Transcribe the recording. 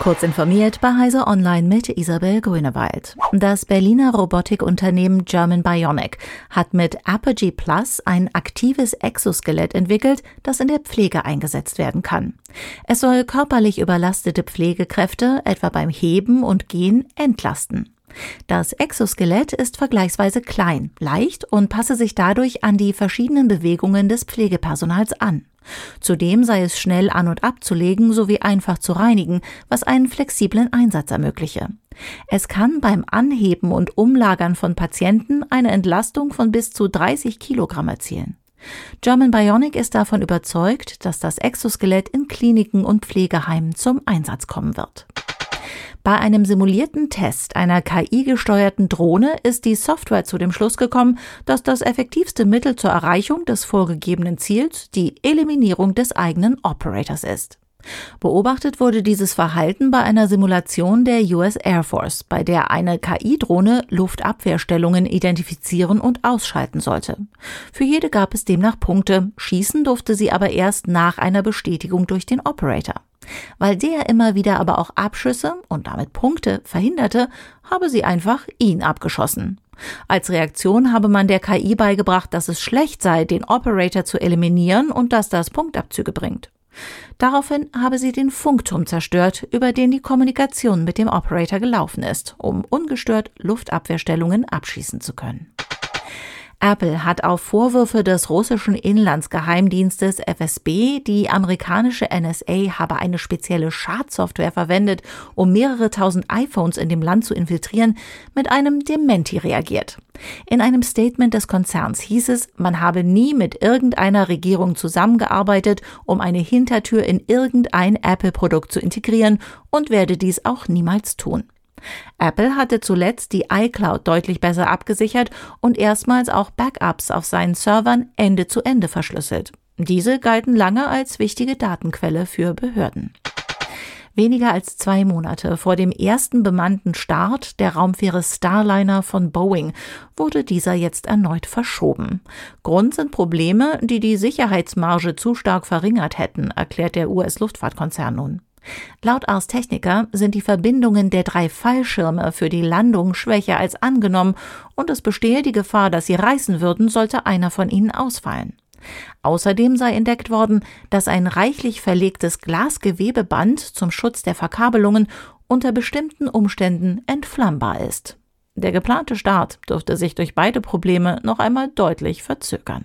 Kurz informiert bei Heise Online mit Isabel Grünewald. Das Berliner Robotikunternehmen German Bionic hat mit Apogee Plus ein aktives Exoskelett entwickelt, das in der Pflege eingesetzt werden kann. Es soll körperlich überlastete Pflegekräfte etwa beim Heben und Gehen entlasten. Das Exoskelett ist vergleichsweise klein, leicht und passe sich dadurch an die verschiedenen Bewegungen des Pflegepersonals an. Zudem sei es schnell an und abzulegen sowie einfach zu reinigen, was einen flexiblen Einsatz ermögliche. Es kann beim Anheben und Umlagern von Patienten eine Entlastung von bis zu 30 Kilogramm erzielen. German Bionic ist davon überzeugt, dass das Exoskelett in Kliniken und Pflegeheimen zum Einsatz kommen wird. Bei einem simulierten Test einer KI-gesteuerten Drohne ist die Software zu dem Schluss gekommen, dass das effektivste Mittel zur Erreichung des vorgegebenen Ziels die Eliminierung des eigenen Operators ist. Beobachtet wurde dieses Verhalten bei einer Simulation der US Air Force, bei der eine KI-Drohne Luftabwehrstellungen identifizieren und ausschalten sollte. Für jede gab es demnach Punkte, schießen durfte sie aber erst nach einer Bestätigung durch den Operator. Weil der immer wieder aber auch Abschüsse und damit Punkte verhinderte, habe sie einfach ihn abgeschossen. Als Reaktion habe man der KI beigebracht, dass es schlecht sei, den Operator zu eliminieren und dass das Punktabzüge bringt. Daraufhin habe sie den Funkturm zerstört, über den die Kommunikation mit dem Operator gelaufen ist, um ungestört Luftabwehrstellungen abschießen zu können. Apple hat auf Vorwürfe des russischen Inlandsgeheimdienstes FSB, die amerikanische NSA habe eine spezielle Schadsoftware verwendet, um mehrere tausend iPhones in dem Land zu infiltrieren, mit einem Dementi reagiert. In einem Statement des Konzerns hieß es, man habe nie mit irgendeiner Regierung zusammengearbeitet, um eine Hintertür in irgendein Apple-Produkt zu integrieren und werde dies auch niemals tun. Apple hatte zuletzt die iCloud deutlich besser abgesichert und erstmals auch Backups auf seinen Servern Ende zu Ende verschlüsselt. Diese galten lange als wichtige Datenquelle für Behörden. Weniger als zwei Monate vor dem ersten bemannten Start der Raumfähre Starliner von Boeing wurde dieser jetzt erneut verschoben. Grund sind Probleme, die die Sicherheitsmarge zu stark verringert hätten, erklärt der US-Luftfahrtkonzern nun. Laut Ars Technica sind die Verbindungen der drei Fallschirme für die Landung schwächer als angenommen und es bestehe die Gefahr, dass sie reißen würden, sollte einer von ihnen ausfallen. Außerdem sei entdeckt worden, dass ein reichlich verlegtes Glasgewebeband zum Schutz der Verkabelungen unter bestimmten Umständen entflammbar ist. Der geplante Start dürfte sich durch beide Probleme noch einmal deutlich verzögern.